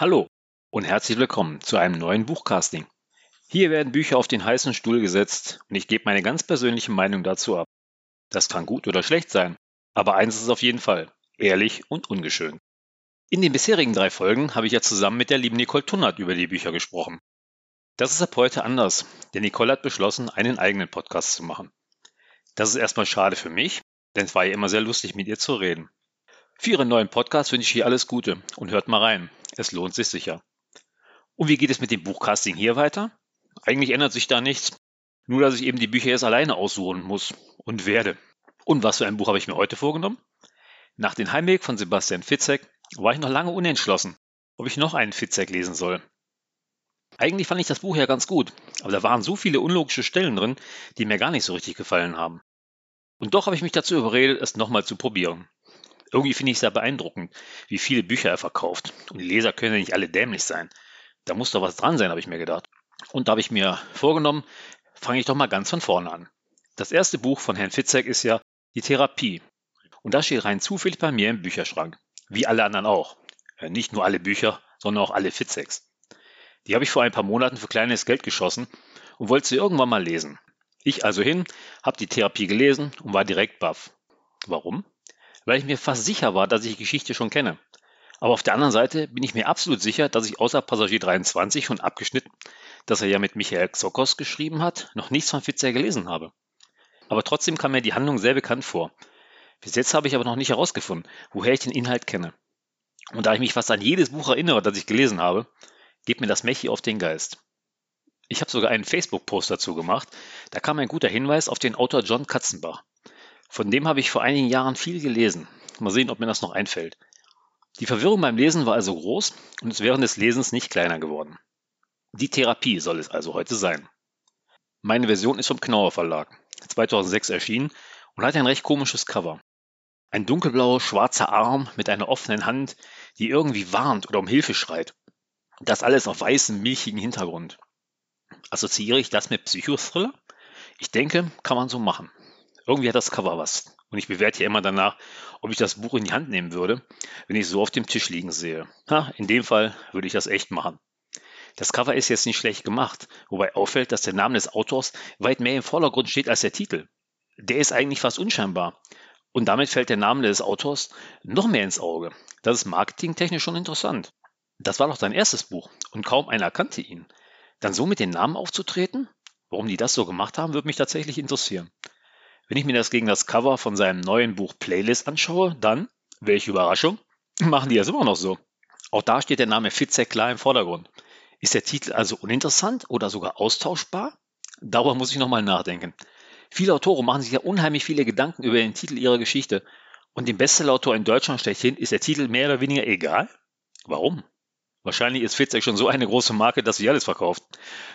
Hallo und herzlich willkommen zu einem neuen Buchcasting. Hier werden Bücher auf den heißen Stuhl gesetzt und ich gebe meine ganz persönliche Meinung dazu ab. Das kann gut oder schlecht sein, aber eins ist auf jeden Fall, ehrlich und ungeschönt. In den bisherigen drei Folgen habe ich ja zusammen mit der lieben Nicole Tunnert über die Bücher gesprochen. Das ist ab heute anders, denn Nicole hat beschlossen, einen eigenen Podcast zu machen. Das ist erstmal schade für mich, denn es war ja immer sehr lustig, mit ihr zu reden. Für Ihren neuen Podcast wünsche ich ihr alles Gute und hört mal rein. Es lohnt sich sicher. Und wie geht es mit dem Buchcasting hier weiter? Eigentlich ändert sich da nichts. Nur, dass ich eben die Bücher jetzt alleine aussuchen muss und werde. Und was für ein Buch habe ich mir heute vorgenommen? Nach dem Heimweg von Sebastian Fitzek war ich noch lange unentschlossen, ob ich noch einen Fitzek lesen soll. Eigentlich fand ich das Buch ja ganz gut, aber da waren so viele unlogische Stellen drin, die mir gar nicht so richtig gefallen haben. Und doch habe ich mich dazu überredet, es nochmal zu probieren. Irgendwie finde ich es sehr beeindruckend, wie viele Bücher er verkauft. Und die Leser können ja nicht alle dämlich sein. Da muss doch was dran sein, habe ich mir gedacht. Und da habe ich mir vorgenommen, fange ich doch mal ganz von vorne an. Das erste Buch von Herrn Fitzek ist ja Die Therapie. Und das steht rein zufällig bei mir im Bücherschrank. Wie alle anderen auch. Nicht nur alle Bücher, sondern auch alle Fitzeks. Die habe ich vor ein paar Monaten für kleines Geld geschossen und wollte sie irgendwann mal lesen. Ich also hin, habe die Therapie gelesen und war direkt baff. Warum? Weil ich mir fast sicher war, dass ich die Geschichte schon kenne. Aber auf der anderen Seite bin ich mir absolut sicher, dass ich außer Passagier 23 schon abgeschnitten, dass er ja mit Michael Xokos geschrieben hat, noch nichts von Fitzer gelesen habe. Aber trotzdem kam mir die Handlung sehr bekannt vor. Bis jetzt habe ich aber noch nicht herausgefunden, woher ich den Inhalt kenne. Und da ich mich fast an jedes Buch erinnere, das ich gelesen habe, geht mir das Mechi auf den Geist. Ich habe sogar einen Facebook-Post dazu gemacht. Da kam ein guter Hinweis auf den Autor John Katzenbach. Von dem habe ich vor einigen Jahren viel gelesen. Mal sehen, ob mir das noch einfällt. Die Verwirrung beim Lesen war also groß und ist während des Lesens nicht kleiner geworden. Die Therapie soll es also heute sein. Meine Version ist vom Knauer Verlag, 2006 erschienen und hat ein recht komisches Cover. Ein dunkelblauer, schwarzer Arm mit einer offenen Hand, die irgendwie warnt oder um Hilfe schreit. Das alles auf weißem, milchigen Hintergrund. Assoziiere ich das mit Psychothriller? Ich denke, kann man so machen. Irgendwie hat das Cover was. Und ich bewerte ja immer danach, ob ich das Buch in die Hand nehmen würde, wenn ich es so auf dem Tisch liegen sehe. Ha, in dem Fall würde ich das echt machen. Das Cover ist jetzt nicht schlecht gemacht, wobei auffällt, dass der Name des Autors weit mehr im Vordergrund steht als der Titel. Der ist eigentlich fast unscheinbar. Und damit fällt der Name des Autors noch mehr ins Auge. Das ist marketingtechnisch schon interessant. Das war doch sein erstes Buch und kaum einer kannte ihn. Dann so mit den Namen aufzutreten? Warum die das so gemacht haben, würde mich tatsächlich interessieren. Wenn ich mir das gegen das Cover von seinem neuen Buch Playlist anschaue, dann, welche Überraschung, machen die das immer noch so. Auch da steht der Name Fitzek klar im Vordergrund. Ist der Titel also uninteressant oder sogar austauschbar? Darüber muss ich nochmal nachdenken. Viele Autoren machen sich ja unheimlich viele Gedanken über den Titel ihrer Geschichte. Und dem Bestsellerautor in Deutschland schlechthin ist der Titel mehr oder weniger egal? Warum? Wahrscheinlich ist Fitzek schon so eine große Marke, dass sie alles verkauft.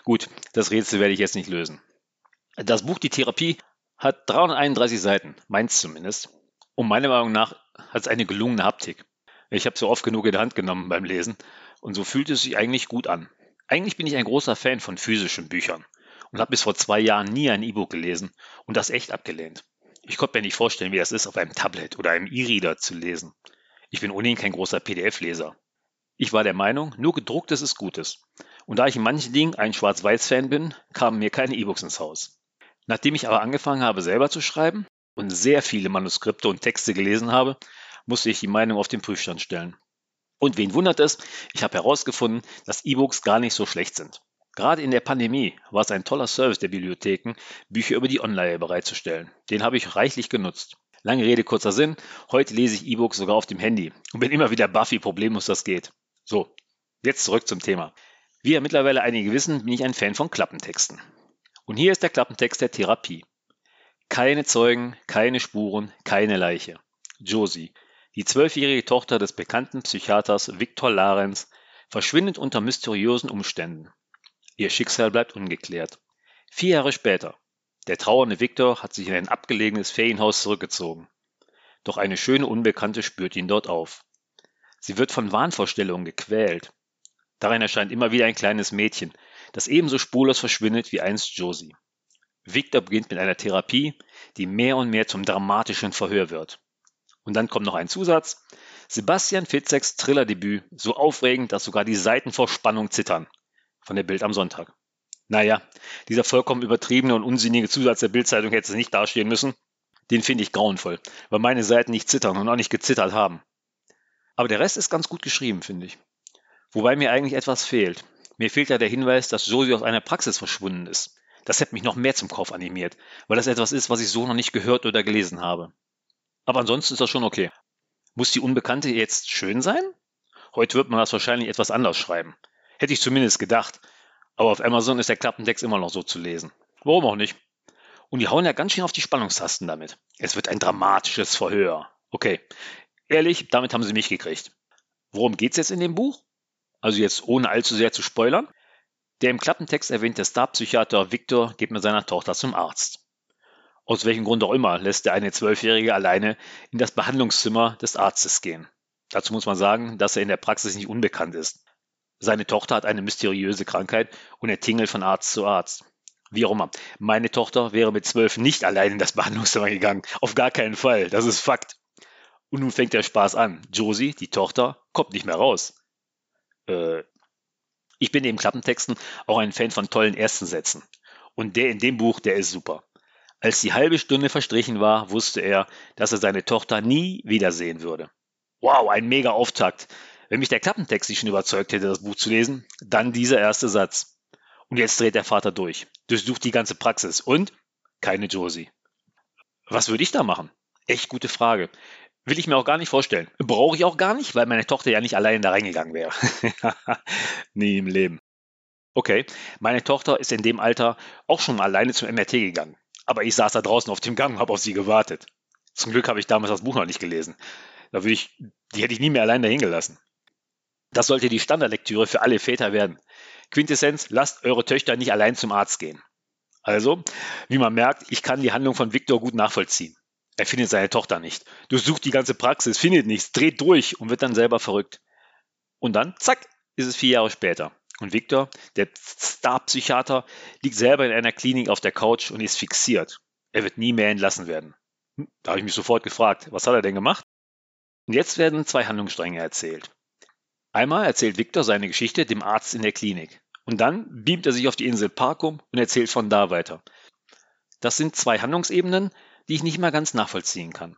Gut, das Rätsel werde ich jetzt nicht lösen. Das Buch Die Therapie hat 331 Seiten, meins zumindest. Und meiner Meinung nach hat es eine gelungene Haptik. Ich habe so oft genug in der Hand genommen beim Lesen und so fühlt es sich eigentlich gut an. Eigentlich bin ich ein großer Fan von physischen Büchern und habe bis vor zwei Jahren nie ein E-Book gelesen und das echt abgelehnt. Ich konnte mir nicht vorstellen, wie das ist, auf einem Tablet oder einem E-Reader zu lesen. Ich bin ohnehin kein großer PDF-Leser. Ich war der Meinung, nur gedrucktes ist Gutes. Und da ich in manchen Dingen ein Schwarz-Weiß-Fan bin, kamen mir keine E-Books ins Haus. Nachdem ich aber angefangen habe, selber zu schreiben und sehr viele Manuskripte und Texte gelesen habe, musste ich die Meinung auf den Prüfstand stellen. Und wen wundert es, ich habe herausgefunden, dass E-Books gar nicht so schlecht sind. Gerade in der Pandemie war es ein toller Service der Bibliotheken, Bücher über die Online bereitzustellen. Den habe ich reichlich genutzt. Lange Rede, kurzer Sinn. Heute lese ich E-Books sogar auf dem Handy und bin immer wieder Buffy problemlos das geht. So, jetzt zurück zum Thema. Wie ja mittlerweile einige wissen, bin ich ein Fan von Klappentexten. Und hier ist der Klappentext der Therapie. Keine Zeugen, keine Spuren, keine Leiche. Josie, die zwölfjährige Tochter des bekannten Psychiaters Viktor Larenz, verschwindet unter mysteriösen Umständen. Ihr Schicksal bleibt ungeklärt. Vier Jahre später. Der trauernde Viktor hat sich in ein abgelegenes Ferienhaus zurückgezogen. Doch eine schöne Unbekannte spürt ihn dort auf. Sie wird von Wahnvorstellungen gequält. Darin erscheint immer wieder ein kleines Mädchen, das ebenso spurlos verschwindet wie einst Josie. Victor beginnt mit einer Therapie, die mehr und mehr zum dramatischen Verhör wird. Und dann kommt noch ein Zusatz. Sebastian Fitzeks Thrillerdebüt, so aufregend, dass sogar die Seiten vor Spannung zittern. Von der Bild am Sonntag. Naja, dieser vollkommen übertriebene und unsinnige Zusatz der Bildzeitung hätte nicht dastehen müssen. Den finde ich grauenvoll, weil meine Seiten nicht zittern und auch nicht gezittert haben. Aber der Rest ist ganz gut geschrieben, finde ich. Wobei mir eigentlich etwas fehlt. Mir fehlt ja der Hinweis, dass Josie aus einer Praxis verschwunden ist. Das hätte mich noch mehr zum Kauf animiert, weil das etwas ist, was ich so noch nicht gehört oder gelesen habe. Aber ansonsten ist das schon okay. Muss die Unbekannte jetzt schön sein? Heute wird man das wahrscheinlich etwas anders schreiben. Hätte ich zumindest gedacht. Aber auf Amazon ist der Klappentext immer noch so zu lesen. Warum auch nicht? Und die hauen ja ganz schön auf die Spannungstasten damit. Es wird ein dramatisches Verhör. Okay. Ehrlich, damit haben sie mich gekriegt. Worum geht's jetzt in dem Buch? Also jetzt ohne allzu sehr zu spoilern. Der im Klappentext erwähnte Starpsychiater Victor geht mit seiner Tochter zum Arzt. Aus welchem Grund auch immer lässt er eine Zwölfjährige alleine in das Behandlungszimmer des Arztes gehen. Dazu muss man sagen, dass er in der Praxis nicht unbekannt ist. Seine Tochter hat eine mysteriöse Krankheit und er tingelt von Arzt zu Arzt. Wie auch immer. Meine Tochter wäre mit zwölf nicht allein in das Behandlungszimmer gegangen. Auf gar keinen Fall. Das ist Fakt. Und nun fängt der Spaß an. Josie, die Tochter, kommt nicht mehr raus. Äh, ich bin neben Klappentexten auch ein Fan von tollen ersten Sätzen. Und der in dem Buch, der ist super. Als die halbe Stunde verstrichen war, wusste er, dass er seine Tochter nie wiedersehen würde. Wow, ein mega Auftakt. Wenn mich der Klappentext nicht schon überzeugt hätte, das Buch zu lesen, dann dieser erste Satz. Und jetzt dreht der Vater durch, durchsucht die ganze Praxis und keine Josie. Was würde ich da machen? Echt gute Frage. Will ich mir auch gar nicht vorstellen. Brauche ich auch gar nicht, weil meine Tochter ja nicht allein da reingegangen wäre. Nie im Leben. Okay, meine Tochter ist in dem Alter auch schon alleine zum MRT gegangen. Aber ich saß da draußen auf dem Gang und habe auf sie gewartet. Zum Glück habe ich damals das Buch noch nicht gelesen. Da würde ich, die hätte ich nie mehr allein dahin gelassen. Das sollte die Standardlektüre für alle Väter werden. Quintessenz, lasst eure Töchter nicht allein zum Arzt gehen. Also, wie man merkt, ich kann die Handlung von Viktor gut nachvollziehen. Er findet seine Tochter nicht. Durchsucht die ganze Praxis, findet nichts, dreht durch und wird dann selber verrückt. Und dann, zack, ist es vier Jahre später. Und Victor, der Star-Psychiater, liegt selber in einer Klinik auf der Couch und ist fixiert. Er wird nie mehr entlassen werden. Hm, da habe ich mich sofort gefragt, was hat er denn gemacht? Und jetzt werden zwei Handlungsstränge erzählt. Einmal erzählt Victor seine Geschichte dem Arzt in der Klinik. Und dann beamt er sich auf die Insel Parkum und erzählt von da weiter. Das sind zwei Handlungsebenen, die ich nicht mal ganz nachvollziehen kann.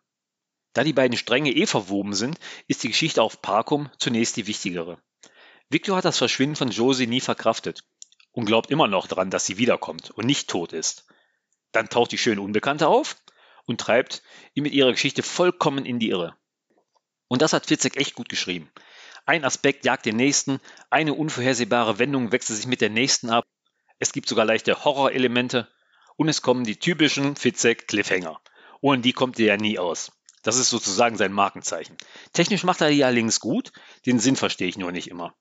Da die beiden Stränge eh verwoben sind, ist die Geschichte auf Parkum zunächst die wichtigere. Victor hat das Verschwinden von Josie nie verkraftet und glaubt immer noch daran, dass sie wiederkommt und nicht tot ist. Dann taucht die schöne Unbekannte auf und treibt ihn mit ihrer Geschichte vollkommen in die Irre. Und das hat Fitzek echt gut geschrieben. Ein Aspekt jagt den nächsten, eine unvorhersehbare Wendung wechselt sich mit der nächsten ab. Es gibt sogar leichte Horrorelemente und es kommen die typischen Fitzek Cliffhanger. Ohne die kommt er ja nie aus. Das ist sozusagen sein Markenzeichen. Technisch macht er die allerdings gut, den Sinn verstehe ich nur nicht immer.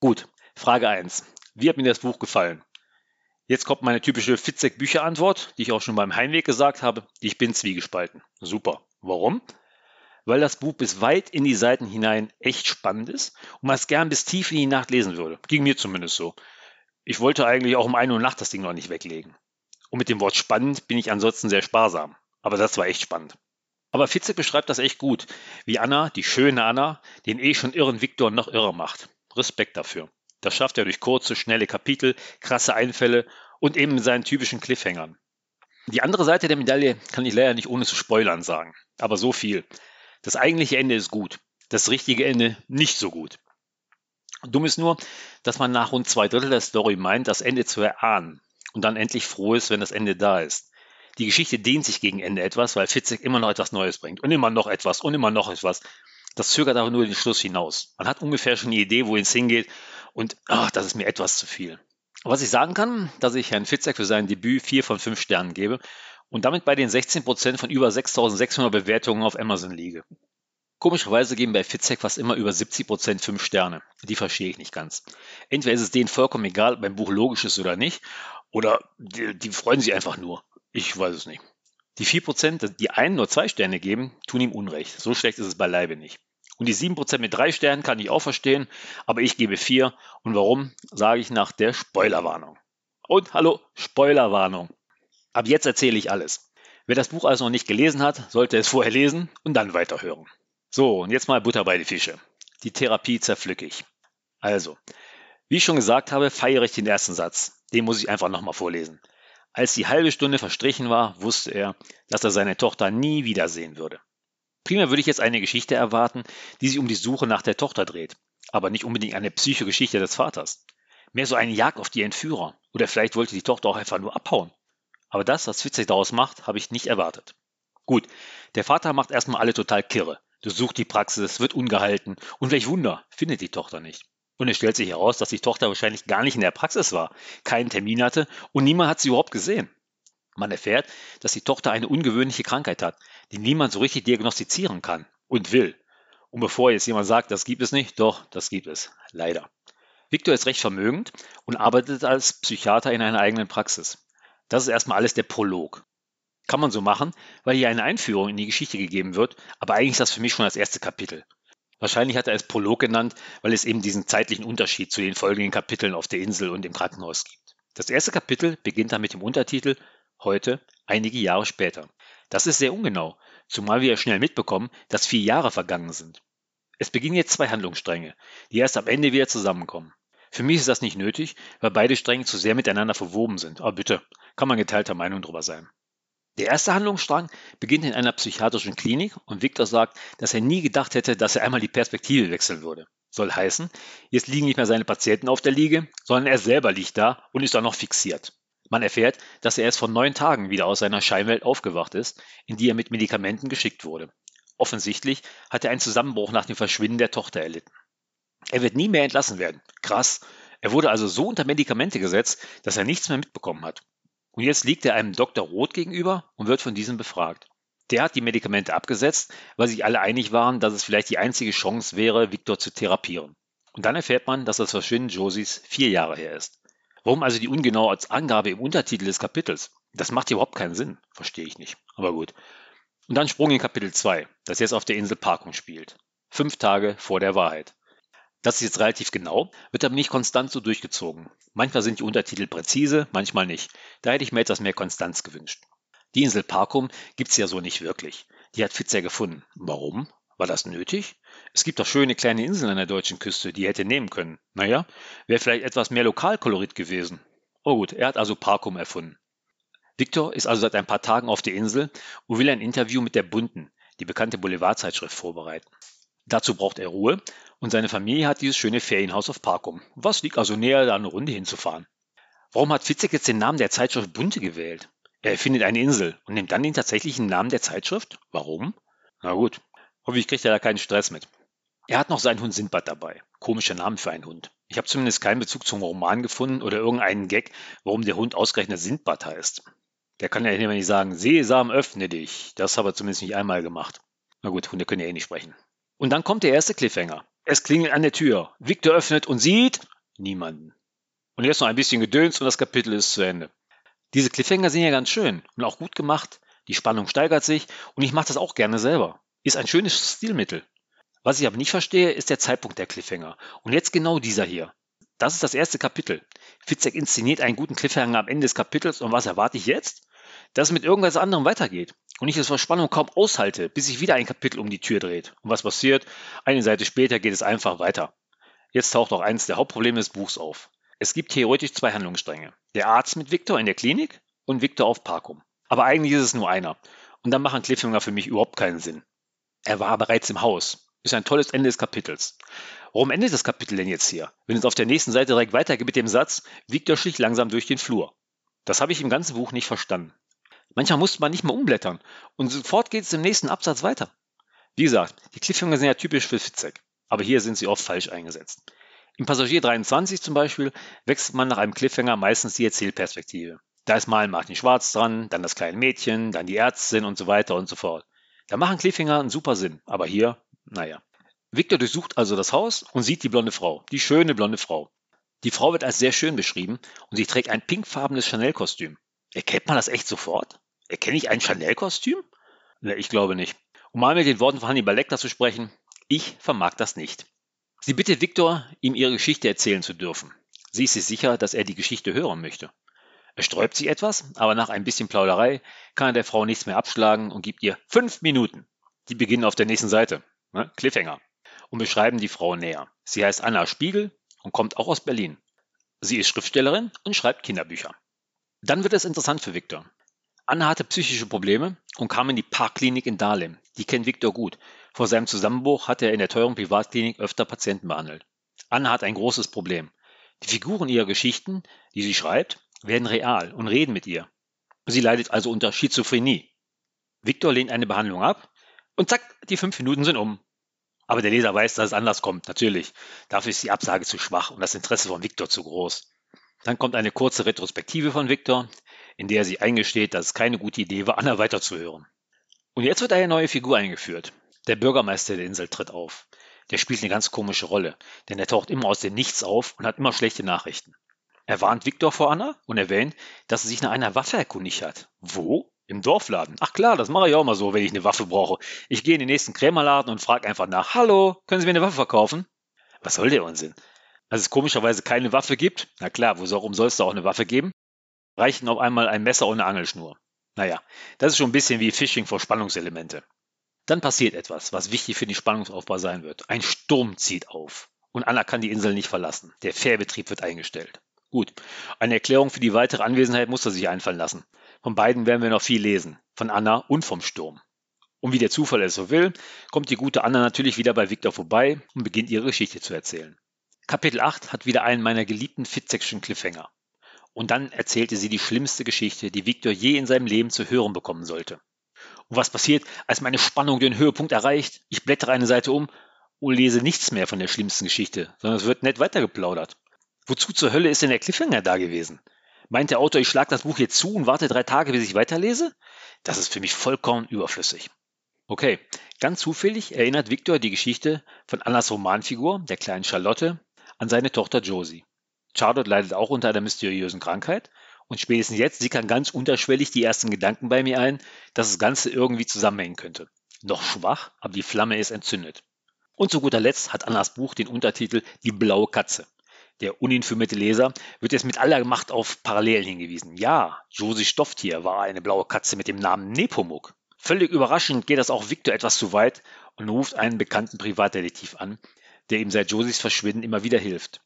Gut, Frage 1. Wie hat mir das Buch gefallen? Jetzt kommt meine typische Fitzek-Bücher-Antwort, die ich auch schon beim Heimweg gesagt habe. Ich bin zwiegespalten. Super. Warum? Weil das Buch bis weit in die Seiten hinein echt spannend ist und man es gern bis tief in die Nacht lesen würde. Ging mir zumindest so. Ich wollte eigentlich auch um 1 Uhr Nacht das Ding noch nicht weglegen. Und mit dem Wort spannend bin ich ansonsten sehr sparsam. Aber das war echt spannend. Aber Fitzek beschreibt das echt gut, wie Anna, die schöne Anna, den eh schon irren Viktor noch irrer macht. Respekt dafür. Das schafft er durch kurze, schnelle Kapitel, krasse Einfälle und eben seinen typischen Cliffhangern. Die andere Seite der Medaille kann ich leider nicht ohne zu spoilern sagen. Aber so viel. Das eigentliche Ende ist gut. Das richtige Ende nicht so gut. Dumm ist nur, dass man nach rund zwei Drittel der Story meint, das Ende zu erahnen und dann endlich froh ist, wenn das Ende da ist. Die Geschichte dehnt sich gegen Ende etwas, weil Fitzek immer noch etwas Neues bringt und immer noch etwas und immer noch etwas. Das zögert aber nur den Schluss hinaus. Man hat ungefähr schon eine Idee, wohin es hingeht und ach, das ist mir etwas zu viel. Was ich sagen kann, dass ich Herrn Fitzek für sein Debüt vier von fünf Sternen gebe und damit bei den 16% von über 6600 Bewertungen auf Amazon liege. Komischerweise geben bei Fitzek fast immer über 70% 5 Sterne. Die verstehe ich nicht ganz. Entweder ist es denen vollkommen egal, ob ein Buch logisch ist oder nicht, oder die, die freuen sich einfach nur. Ich weiß es nicht. Die 4%, die einen nur zwei Sterne geben, tun ihm Unrecht. So schlecht ist es beileibe nicht. Und die 7% mit drei Sternen kann ich auch verstehen, aber ich gebe vier. Und warum, sage ich nach der Spoilerwarnung. Und hallo, Spoilerwarnung. Ab jetzt erzähle ich alles. Wer das Buch also noch nicht gelesen hat, sollte es vorher lesen und dann weiterhören. So, und jetzt mal Butter bei die Fische. Die Therapie zerpflücke ich. Also, wie ich schon gesagt habe, feiere ich den ersten Satz. Den muss ich einfach nochmal vorlesen. Als die halbe Stunde verstrichen war, wusste er, dass er seine Tochter nie wiedersehen würde. Primär würde ich jetzt eine Geschichte erwarten, die sich um die Suche nach der Tochter dreht, aber nicht unbedingt eine Psychogeschichte des Vaters. Mehr so eine Jagd auf die Entführer. Oder vielleicht wollte die Tochter auch einfach nur abhauen. Aber das, was Fitzek daraus macht, habe ich nicht erwartet. Gut, der Vater macht erstmal alle total kirre, durchsucht die Praxis, wird ungehalten und welch Wunder, findet die Tochter nicht. Und es stellt sich heraus, dass die Tochter wahrscheinlich gar nicht in der Praxis war, keinen Termin hatte und niemand hat sie überhaupt gesehen. Man erfährt, dass die Tochter eine ungewöhnliche Krankheit hat, die niemand so richtig diagnostizieren kann und will. Und bevor jetzt jemand sagt, das gibt es nicht, doch, das gibt es. Leider. Victor ist recht vermögend und arbeitet als Psychiater in einer eigenen Praxis. Das ist erstmal alles der Prolog. Kann man so machen, weil hier eine Einführung in die Geschichte gegeben wird, aber eigentlich ist das für mich schon das erste Kapitel. Wahrscheinlich hat er es Prolog genannt, weil es eben diesen zeitlichen Unterschied zu den folgenden Kapiteln auf der Insel und im Krankenhaus gibt. Das erste Kapitel beginnt dann mit dem Untertitel Heute, einige Jahre später. Das ist sehr ungenau, zumal wir schnell mitbekommen, dass vier Jahre vergangen sind. Es beginnen jetzt zwei Handlungsstränge, die erst am Ende wieder zusammenkommen. Für mich ist das nicht nötig, weil beide Stränge zu sehr miteinander verwoben sind. Aber bitte, kann man geteilter Meinung drüber sein. Der erste Handlungsstrang beginnt in einer psychiatrischen Klinik und Victor sagt, dass er nie gedacht hätte, dass er einmal die Perspektive wechseln würde. Soll heißen, jetzt liegen nicht mehr seine Patienten auf der Liege, sondern er selber liegt da und ist auch noch fixiert. Man erfährt, dass er erst vor neun Tagen wieder aus seiner Scheinwelt aufgewacht ist, in die er mit Medikamenten geschickt wurde. Offensichtlich hat er einen Zusammenbruch nach dem Verschwinden der Tochter erlitten. Er wird nie mehr entlassen werden. Krass. Er wurde also so unter Medikamente gesetzt, dass er nichts mehr mitbekommen hat. Und jetzt liegt er einem Dr. Roth gegenüber und wird von diesem befragt. Der hat die Medikamente abgesetzt, weil sich alle einig waren, dass es vielleicht die einzige Chance wäre, Victor zu therapieren. Und dann erfährt man, dass das Verschwinden Josies vier Jahre her ist. Warum also die ungenaue Angabe im Untertitel des Kapitels? Das macht überhaupt keinen Sinn. Verstehe ich nicht. Aber gut. Und dann Sprung in Kapitel 2, das jetzt auf der Insel Parkung spielt. Fünf Tage vor der Wahrheit. Das ist jetzt relativ genau, wird aber nicht konstant so durchgezogen. Manchmal sind die Untertitel präzise, manchmal nicht. Da hätte ich mir etwas mehr Konstanz gewünscht. Die Insel Parkum gibt es ja so nicht wirklich. Die hat Fitzer gefunden. Warum? War das nötig? Es gibt doch schöne kleine Inseln an der deutschen Küste, die er hätte nehmen können. Naja, wäre vielleicht etwas mehr Lokalkolorit gewesen. Oh gut, er hat also Parkum erfunden. Victor ist also seit ein paar Tagen auf der Insel und will ein Interview mit der Bunten, die bekannte Boulevardzeitschrift, vorbereiten. Dazu braucht er Ruhe und seine Familie hat dieses schöne Ferienhaus auf Parkum. Was liegt also näher, da eine Runde hinzufahren? Warum hat Fitzek jetzt den Namen der Zeitschrift Bunte gewählt? Er erfindet eine Insel und nimmt dann den tatsächlichen Namen der Zeitschrift? Warum? Na gut, hoffentlich kriegt er da keinen Stress mit. Er hat noch seinen Hund Sindbad dabei. Komischer Name für einen Hund. Ich habe zumindest keinen Bezug zum Roman gefunden oder irgendeinen Gag, warum der Hund ausgerechnet Sindbad heißt. Der kann ja nicht sagen, Sesam, öffne dich. Das hat er zumindest nicht einmal gemacht. Na gut, Hunde können ja eh nicht sprechen. Und dann kommt der erste Cliffhanger. Es klingelt an der Tür. Victor öffnet und sieht niemanden. Und jetzt noch ein bisschen Gedöns und das Kapitel ist zu Ende. Diese Cliffhanger sind ja ganz schön und auch gut gemacht. Die Spannung steigert sich und ich mache das auch gerne selber. Ist ein schönes Stilmittel. Was ich aber nicht verstehe, ist der Zeitpunkt der Cliffhanger. Und jetzt genau dieser hier. Das ist das erste Kapitel. Fitzek inszeniert einen guten Cliffhanger am Ende des Kapitels und was erwarte ich jetzt? Dass es mit irgendwas anderem weitergeht und ich es vor Spannung kaum aushalte, bis sich wieder ein Kapitel um die Tür dreht. Und was passiert? Eine Seite später geht es einfach weiter. Jetzt taucht auch eines der Hauptprobleme des Buchs auf. Es gibt theoretisch zwei Handlungsstränge. Der Arzt mit Victor in der Klinik und Victor auf Parkum. Aber eigentlich ist es nur einer. Und dann machen Cliffhanger für mich überhaupt keinen Sinn. Er war bereits im Haus. Ist ein tolles Ende des Kapitels. Warum endet das Kapitel denn jetzt hier? Wenn es auf der nächsten Seite direkt weitergeht mit dem Satz, Victor schlich langsam durch den Flur. Das habe ich im ganzen Buch nicht verstanden. Manchmal musste man nicht mal umblättern und sofort geht es im nächsten Absatz weiter. Wie gesagt, die Cliffhanger sind ja typisch für Fitzek, aber hier sind sie oft falsch eingesetzt. Im Passagier 23 zum Beispiel wechselt man nach einem Cliffhanger meistens die Erzählperspektive. Da ist mal Martin Schwarz dran, dann das kleine Mädchen, dann die Ärztin und so weiter und so fort. Da machen Cliffhanger einen super Sinn, aber hier, naja. Victor durchsucht also das Haus und sieht die blonde Frau, die schöne blonde Frau. Die Frau wird als sehr schön beschrieben und sie trägt ein pinkfarbenes Chanel-Kostüm. Erkennt man das echt sofort? Erkenne ich ein Chanel-Kostüm? Ne, ich glaube nicht. Um mal mit den Worten von Hannibal Lecter zu sprechen, ich vermag das nicht. Sie bittet Viktor, ihm ihre Geschichte erzählen zu dürfen. Sie ist sich sicher, dass er die Geschichte hören möchte. Er sträubt sich etwas, aber nach ein bisschen Plauderei kann er der Frau nichts mehr abschlagen und gibt ihr fünf Minuten. Die beginnen auf der nächsten Seite. Ne? Cliffhanger. Und beschreiben die Frau näher. Sie heißt Anna Spiegel und kommt auch aus Berlin. Sie ist Schriftstellerin und schreibt Kinderbücher. Dann wird es interessant für Viktor. Anna hatte psychische Probleme und kam in die Parkklinik in Dahlem. Die kennt Viktor gut. Vor seinem Zusammenbruch hat er in der teuren Privatklinik öfter Patienten behandelt. Anna hat ein großes Problem. Die Figuren ihrer Geschichten, die sie schreibt, werden real und reden mit ihr. Sie leidet also unter Schizophrenie. Viktor lehnt eine Behandlung ab und zack, die fünf Minuten sind um. Aber der Leser weiß, dass es anders kommt, natürlich. Dafür ist die Absage zu schwach und das Interesse von Viktor zu groß. Dann kommt eine kurze Retrospektive von Viktor, in der er sich eingesteht, dass es keine gute Idee war, Anna weiterzuhören. Und jetzt wird eine neue Figur eingeführt. Der Bürgermeister der Insel tritt auf. Der spielt eine ganz komische Rolle, denn er taucht immer aus dem Nichts auf und hat immer schlechte Nachrichten. Er warnt Viktor vor Anna und erwähnt, dass er sich nach einer Waffe erkundigt hat. Wo? Im Dorfladen. Ach klar, das mache ich auch mal so, wenn ich eine Waffe brauche. Ich gehe in den nächsten Krämerladen und frage einfach nach, hallo, können Sie mir eine Waffe verkaufen? Was soll der Unsinn? Als es komischerweise keine Waffe gibt, na klar, warum soll es da auch eine Waffe geben? Reichen auf einmal ein Messer eine Angelschnur. Naja, das ist schon ein bisschen wie Phishing vor Spannungselemente. Dann passiert etwas, was wichtig für den Spannungsaufbau sein wird. Ein Sturm zieht auf und Anna kann die Insel nicht verlassen. Der Fährbetrieb wird eingestellt. Gut, eine Erklärung für die weitere Anwesenheit muss er sich einfallen lassen. Von beiden werden wir noch viel lesen, von Anna und vom Sturm. Und wie der Zufall es so will, kommt die gute Anna natürlich wieder bei Victor vorbei und beginnt ihre Geschichte zu erzählen. Kapitel 8 hat wieder einen meiner geliebten Fitzekschen Cliffhanger. Und dann erzählte sie die schlimmste Geschichte, die Victor je in seinem Leben zu hören bekommen sollte. Und was passiert, als meine Spannung den Höhepunkt erreicht? Ich blättere eine Seite um und lese nichts mehr von der schlimmsten Geschichte, sondern es wird nett weitergeplaudert. Wozu zur Hölle ist denn der Cliffhanger da gewesen? Meint der Autor, ich schlage das Buch jetzt zu und warte drei Tage, bis ich weiterlese? Das ist für mich vollkommen überflüssig. Okay, ganz zufällig erinnert Victor die Geschichte von Annas Romanfigur, der kleinen Charlotte, an seine Tochter Josie. Charlotte leidet auch unter einer mysteriösen Krankheit und spätestens jetzt sickern ganz unterschwellig die ersten Gedanken bei mir ein, dass das Ganze irgendwie zusammenhängen könnte. Noch schwach, aber die Flamme ist entzündet. Und zu guter Letzt hat Annas Buch den Untertitel Die blaue Katze. Der uninformierte Leser wird jetzt mit aller Macht auf Parallelen hingewiesen. Ja, Josie Stofftier war eine blaue Katze mit dem Namen Nepomuk. Völlig überraschend geht das auch Victor etwas zu weit und ruft einen bekannten Privatdetektiv an, der ihm seit Josies Verschwinden immer wieder hilft.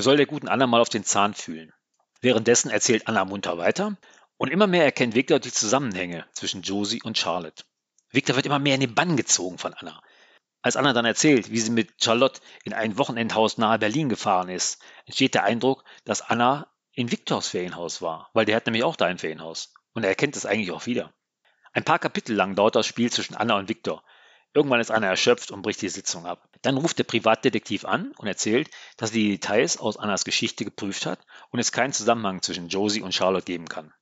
Soll der guten Anna mal auf den Zahn fühlen. Währenddessen erzählt Anna munter weiter und immer mehr erkennt Victor die Zusammenhänge zwischen Josie und Charlotte. Victor wird immer mehr in den Bann gezogen von Anna. Als Anna dann erzählt, wie sie mit Charlotte in ein Wochenendhaus nahe Berlin gefahren ist, entsteht der Eindruck, dass Anna in Victors Ferienhaus war, weil der hat nämlich auch da ein Ferienhaus. Und er erkennt es eigentlich auch wieder. Ein paar Kapitel lang dauert das Spiel zwischen Anna und Victor. Irgendwann ist Anna erschöpft und bricht die Sitzung ab. Dann ruft der Privatdetektiv an und erzählt, dass er die Details aus Annas Geschichte geprüft hat und es keinen Zusammenhang zwischen Josie und Charlotte geben kann.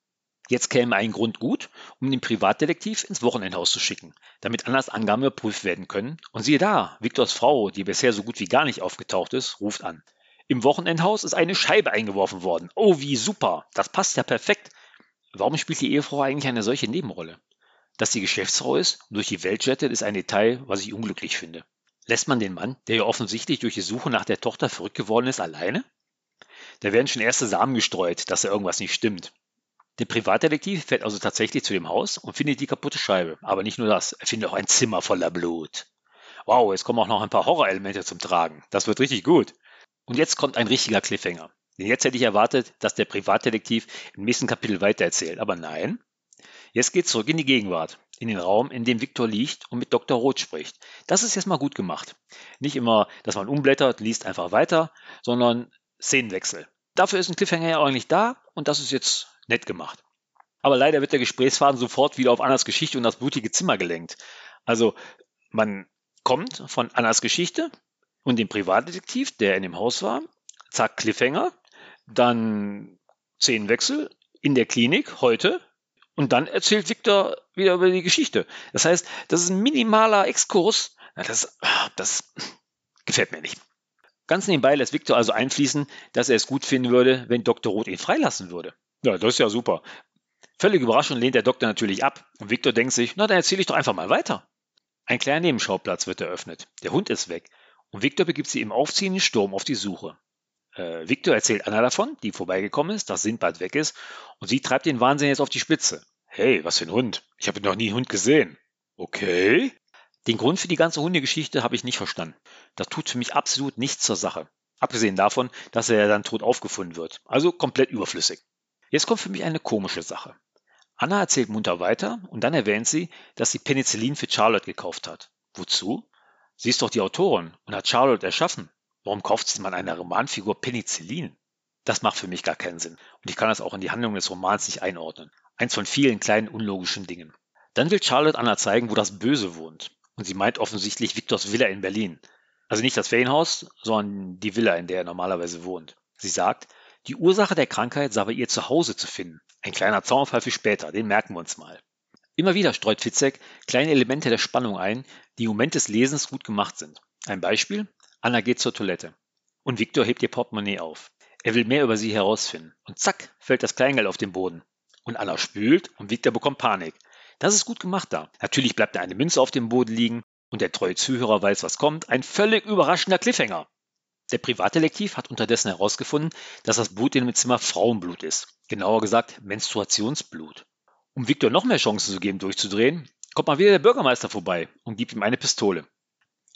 Jetzt käme ein Grund gut, um den Privatdetektiv ins Wochenendhaus zu schicken, damit Annas Angaben überprüft werden können. Und siehe da, Viktors Frau, die bisher so gut wie gar nicht aufgetaucht ist, ruft an. Im Wochenendhaus ist eine Scheibe eingeworfen worden. Oh, wie super. Das passt ja perfekt. Warum spielt die Ehefrau eigentlich eine solche Nebenrolle? Dass sie Geschäftsfrau ist und durch die Welt jettet, ist ein Detail, was ich unglücklich finde. Lässt man den Mann, der ja offensichtlich durch die Suche nach der Tochter verrückt geworden ist, alleine? Da werden schon erste Samen gestreut, dass da irgendwas nicht stimmt. Der Privatdetektiv fährt also tatsächlich zu dem Haus und findet die kaputte Scheibe. Aber nicht nur das, er findet auch ein Zimmer voller Blut. Wow, jetzt kommen auch noch ein paar Horrorelemente zum Tragen. Das wird richtig gut. Und jetzt kommt ein richtiger Cliffhanger. Denn jetzt hätte ich erwartet, dass der Privatdetektiv im nächsten Kapitel weitererzählt. Aber nein. Jetzt geht's zurück in die Gegenwart. In den Raum, in dem Viktor liegt und mit Dr. Roth spricht. Das ist jetzt mal gut gemacht. Nicht immer, dass man umblättert, liest einfach weiter, sondern Szenenwechsel. Dafür ist ein Cliffhanger ja eigentlich da und das ist jetzt nett gemacht. Aber leider wird der Gesprächsfaden sofort wieder auf Annas Geschichte und das blutige Zimmer gelenkt. Also man kommt von Annas Geschichte und dem Privatdetektiv, der in dem Haus war, zack, Cliffhanger, dann Szenenwechsel in der Klinik heute und dann erzählt Victor wieder über die Geschichte. Das heißt, das ist ein minimaler Exkurs. Das, das gefällt mir nicht. Ganz nebenbei lässt Victor also einfließen, dass er es gut finden würde, wenn Dr. Roth ihn freilassen würde. Ja, das ist ja super. Völlig überraschend lehnt der Doktor natürlich ab und Victor denkt sich, na dann erzähle ich doch einfach mal weiter. Ein kleiner Nebenschauplatz wird eröffnet. Der Hund ist weg und Victor begibt sich im aufziehenden Sturm auf die Suche. Äh, Victor erzählt Anna davon, die vorbeigekommen ist, dass Sindbad weg ist und sie treibt den Wahnsinn jetzt auf die Spitze. Hey, was für ein Hund? Ich habe noch nie einen Hund gesehen. Okay. Den Grund für die ganze Hundegeschichte habe ich nicht verstanden. Das tut für mich absolut nichts zur Sache. Abgesehen davon, dass er dann tot aufgefunden wird. Also komplett überflüssig. Jetzt kommt für mich eine komische Sache. Anna erzählt munter weiter und dann erwähnt sie, dass sie Penicillin für Charlotte gekauft hat. Wozu? Sie ist doch die Autorin und hat Charlotte erschaffen. Warum kauft man einer Romanfigur Penicillin? Das macht für mich gar keinen Sinn. Und ich kann das auch in die Handlung des Romans nicht einordnen. Eins von vielen kleinen unlogischen Dingen. Dann will Charlotte Anna zeigen, wo das Böse wohnt. Und sie meint offensichtlich Victors Villa in Berlin. Also nicht das Ferienhaus, sondern die Villa, in der er normalerweise wohnt. Sie sagt, die Ursache der Krankheit sei bei ihr zu Hause zu finden. Ein kleiner Zaunfall für später, den merken wir uns mal. Immer wieder streut Fitzek kleine Elemente der Spannung ein, die im Moment des Lesens gut gemacht sind. Ein Beispiel, Anna geht zur Toilette und Victor hebt ihr Portemonnaie auf. Er will mehr über sie herausfinden und zack, fällt das Kleingeld auf den Boden. Und Anna spült und Victor bekommt Panik. Das ist gut gemacht da. Natürlich bleibt da eine Münze auf dem Boden liegen und der treue Zuhörer weiß, was kommt. Ein völlig überraschender Cliffhanger. Der Privatdetektiv hat unterdessen herausgefunden, dass das Blut in dem Zimmer Frauenblut ist. Genauer gesagt Menstruationsblut. Um Victor noch mehr Chancen zu geben, durchzudrehen, kommt mal wieder der Bürgermeister vorbei und gibt ihm eine Pistole.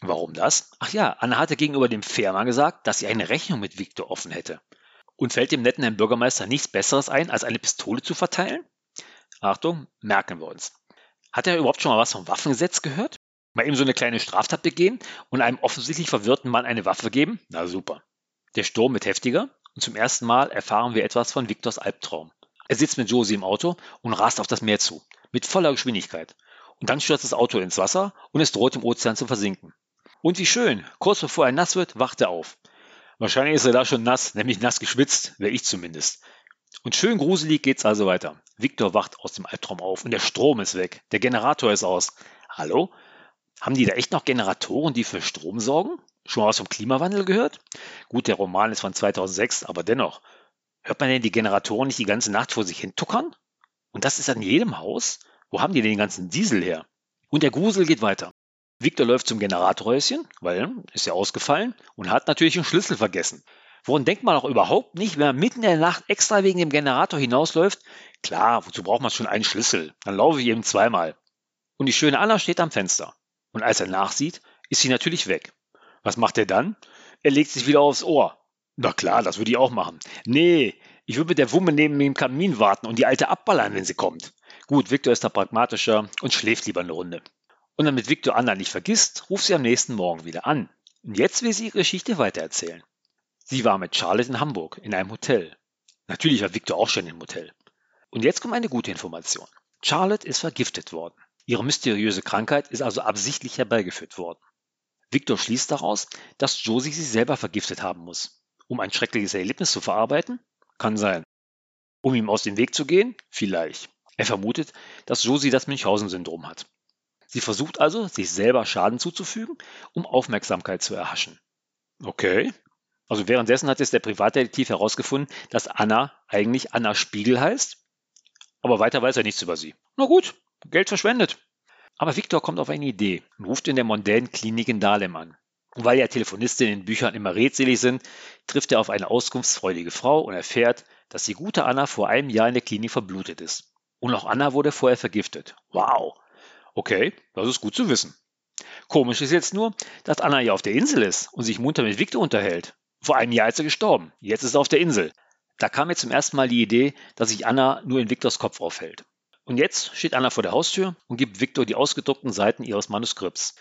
Warum das? Ach ja, Anna hatte gegenüber dem Fährmann gesagt, dass sie eine Rechnung mit Victor offen hätte. Und fällt dem netten Herrn Bürgermeister nichts Besseres ein, als eine Pistole zu verteilen? Achtung, merken wir uns. Hat er überhaupt schon mal was vom Waffengesetz gehört? Mal eben so eine kleine Straftat begehen und einem offensichtlich verwirrten Mann eine Waffe geben? Na super. Der Sturm wird heftiger und zum ersten Mal erfahren wir etwas von Victors Albtraum. Er sitzt mit Josie im Auto und rast auf das Meer zu, mit voller Geschwindigkeit. Und dann stürzt das Auto ins Wasser und es droht im Ozean zu versinken. Und wie schön, kurz bevor er nass wird, wacht er auf. Wahrscheinlich ist er da schon nass, nämlich nass geschwitzt, wäre ich zumindest. Und schön gruselig geht's also weiter. Victor wacht aus dem Albtraum auf und der Strom ist weg. Der Generator ist aus. Hallo? Haben die da echt noch Generatoren, die für Strom sorgen? Schon mal was vom Klimawandel gehört? Gut, der Roman ist von 2006, aber dennoch. Hört man denn die Generatoren nicht die ganze Nacht vor sich hin tuckern? Und das ist an jedem Haus? Wo haben die den ganzen Diesel her? Und der Grusel geht weiter. Victor läuft zum Generatorhäuschen, weil ist ja ausgefallen und hat natürlich den Schlüssel vergessen. Woran denkt man auch überhaupt nicht, wenn man mitten in der Nacht extra wegen dem Generator hinausläuft? Klar, wozu braucht man schon einen Schlüssel? Dann laufe ich eben zweimal. Und die schöne Anna steht am Fenster. Und als er nachsieht, ist sie natürlich weg. Was macht er dann? Er legt sich wieder aufs Ohr. Na klar, das würde ich auch machen. Nee, ich würde mit der Wumme neben dem Kamin warten und die alte abballern, wenn sie kommt. Gut, Victor ist da pragmatischer und schläft lieber eine Runde. Und damit Victor Anna nicht vergisst, ruft sie am nächsten Morgen wieder an. Und jetzt will sie ihre Geschichte weitererzählen. Sie war mit Charlotte in Hamburg in einem Hotel. Natürlich war Victor auch schon im Hotel. Und jetzt kommt eine gute Information. Charlotte ist vergiftet worden. Ihre mysteriöse Krankheit ist also absichtlich herbeigeführt worden. Victor schließt daraus, dass Josie sie selber vergiftet haben muss. Um ein schreckliches Erlebnis zu verarbeiten? Kann sein. Um ihm aus dem Weg zu gehen? Vielleicht. Er vermutet, dass Josie das Münchhausen-Syndrom hat. Sie versucht also, sich selber Schaden zuzufügen, um Aufmerksamkeit zu erhaschen. Okay. Also währenddessen hat jetzt der Privatdetektiv herausgefunden, dass Anna eigentlich Anna Spiegel heißt. Aber weiter weiß er nichts über sie. Na gut, Geld verschwendet. Aber Viktor kommt auf eine Idee und ruft in der mondänen Klinik in Dahlem an. Und weil ja Telefonistinnen in Büchern immer redselig sind, trifft er auf eine auskunftsfreudige Frau und erfährt, dass die gute Anna vor einem Jahr in der Klinik verblutet ist. Und auch Anna wurde vorher vergiftet. Wow, Okay, das ist gut zu wissen. Komisch ist jetzt nur, dass Anna ja auf der Insel ist und sich munter mit Victor unterhält. Vor einem Jahr ist er gestorben. Jetzt ist er auf der Insel. Da kam mir zum ersten Mal die Idee, dass sich Anna nur in Victors Kopf aufhält. Und jetzt steht Anna vor der Haustür und gibt Victor die ausgedruckten Seiten ihres Manuskripts.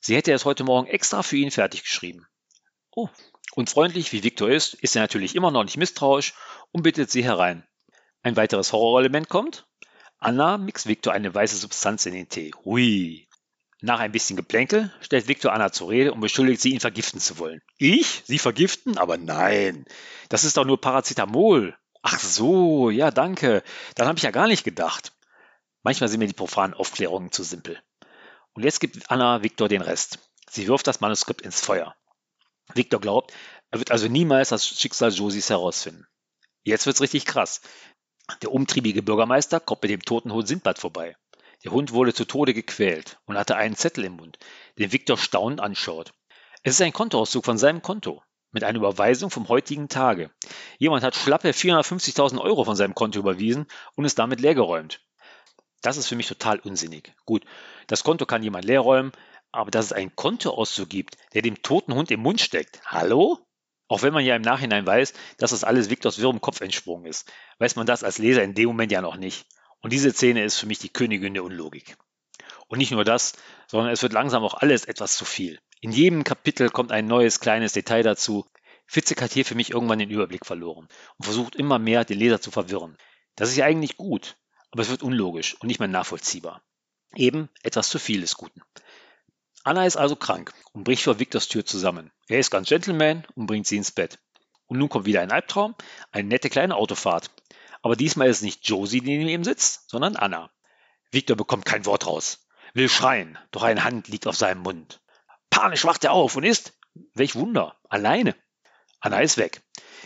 Sie hätte es heute Morgen extra für ihn fertig geschrieben. Oh, und freundlich wie Victor ist, ist er natürlich immer noch nicht misstrauisch und bittet sie herein. Ein weiteres Horrorelement kommt Anna mixt Victor eine weiße Substanz in den Tee. Hui. Nach ein bisschen Geplänkel stellt Victor Anna zur Rede und beschuldigt sie, ihn vergiften zu wollen. Ich? Sie vergiften? Aber nein. Das ist doch nur Paracetamol. Ach so, ja, danke. Dann habe ich ja gar nicht gedacht. Manchmal sind mir die profanen Aufklärungen zu simpel. Und jetzt gibt Anna Victor den Rest. Sie wirft das Manuskript ins Feuer. Victor glaubt, er wird also niemals das Schicksal Josies herausfinden. Jetzt wird's richtig krass. Der umtriebige Bürgermeister kommt mit dem toten Hund Sindbad vorbei. Der Hund wurde zu Tode gequält und hatte einen Zettel im Mund, den Viktor staunend anschaut. Es ist ein Kontoauszug von seinem Konto. mit einer Überweisung vom heutigen Tage. Jemand hat schlappe 450.000 Euro von seinem Konto überwiesen und ist damit leergeräumt. Das ist für mich total unsinnig. Gut, das Konto kann jemand leerräumen, aber dass es einen Kontoauszug gibt, der dem toten Hund im Mund steckt. Hallo? Auch wenn man ja im Nachhinein weiß, dass das alles Viktors wirrem Kopf entsprungen ist, weiß man das als Leser in dem Moment ja noch nicht. Und diese Szene ist für mich die Königin der Unlogik. Und nicht nur das, sondern es wird langsam auch alles etwas zu viel. In jedem Kapitel kommt ein neues kleines Detail dazu. Fitzek hat hier für mich irgendwann den Überblick verloren und versucht immer mehr den Leser zu verwirren. Das ist ja eigentlich gut, aber es wird unlogisch und nicht mehr nachvollziehbar. Eben etwas zu viel des Guten. Anna ist also krank und bricht vor Victors Tür zusammen. Er ist ganz Gentleman und bringt sie ins Bett. Und nun kommt wieder ein Albtraum, eine nette kleine Autofahrt. Aber diesmal ist es nicht Josie, die neben ihm sitzt, sondern Anna. Victor bekommt kein Wort raus, will schreien, doch eine Hand liegt auf seinem Mund. Panisch wacht er auf und ist, welch Wunder, alleine. Anna ist weg.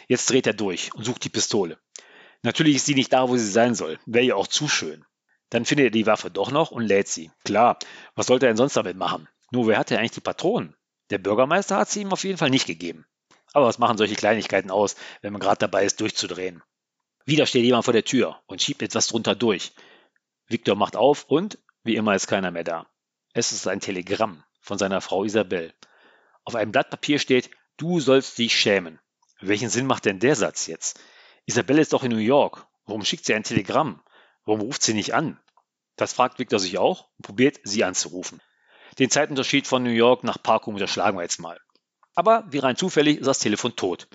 Jetzt dreht er durch und sucht die Pistole. Natürlich ist sie nicht da, wo sie sein soll, wäre ja auch zu schön. Dann findet er die Waffe doch noch und lädt sie. Klar, was sollte er denn sonst damit machen? Nur wer hatte eigentlich die Patronen? Der Bürgermeister hat sie ihm auf jeden Fall nicht gegeben. Aber was machen solche Kleinigkeiten aus, wenn man gerade dabei ist, durchzudrehen? Wieder steht jemand vor der Tür und schiebt etwas drunter durch. Victor macht auf und, wie immer, ist keiner mehr da. Es ist ein Telegramm von seiner Frau Isabel. Auf einem Blatt Papier steht, du sollst dich schämen. Welchen Sinn macht denn der Satz jetzt? Isabelle ist doch in New York. Warum schickt sie ein Telegramm? Warum ruft sie nicht an? Das fragt Victor sich auch und probiert, sie anzurufen. Den Zeitunterschied von New York nach Parkum unterschlagen wir jetzt mal. Aber wie rein zufällig ist das Telefon tot.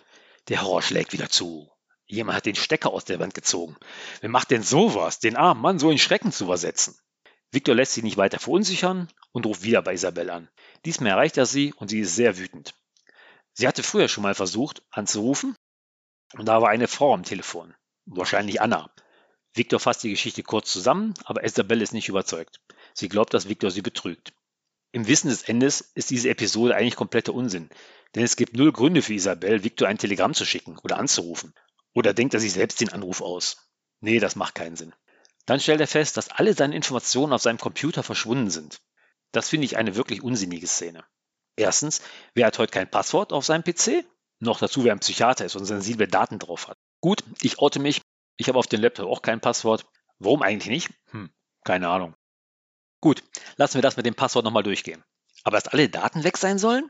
Der Horror schlägt wieder zu. Jemand hat den Stecker aus der Wand gezogen. Wer macht denn sowas, den armen Mann so in Schrecken zu versetzen? Victor lässt sich nicht weiter verunsichern und ruft wieder bei Isabelle an. Diesmal erreicht er sie und sie ist sehr wütend. Sie hatte früher schon mal versucht anzurufen und da war eine Frau am Telefon. Wahrscheinlich Anna. Victor fasst die Geschichte kurz zusammen, aber Isabelle ist nicht überzeugt. Sie glaubt, dass Victor sie betrügt. Im Wissen des Endes ist diese Episode eigentlich kompletter Unsinn, denn es gibt null Gründe für Isabel, Victor ein Telegramm zu schicken oder anzurufen. Oder denkt er sich selbst den Anruf aus? Nee, das macht keinen Sinn. Dann stellt er fest, dass alle seine Informationen auf seinem Computer verschwunden sind. Das finde ich eine wirklich unsinnige Szene. Erstens, wer hat heute kein Passwort auf seinem PC? Noch dazu, wer ein Psychiater ist und sensible Daten drauf hat. Gut, ich oute mich. Ich habe auf dem Laptop auch kein Passwort. Warum eigentlich nicht? Hm, keine Ahnung. Gut, lassen wir das mit dem Passwort nochmal durchgehen. Aber dass alle Daten weg sein sollen?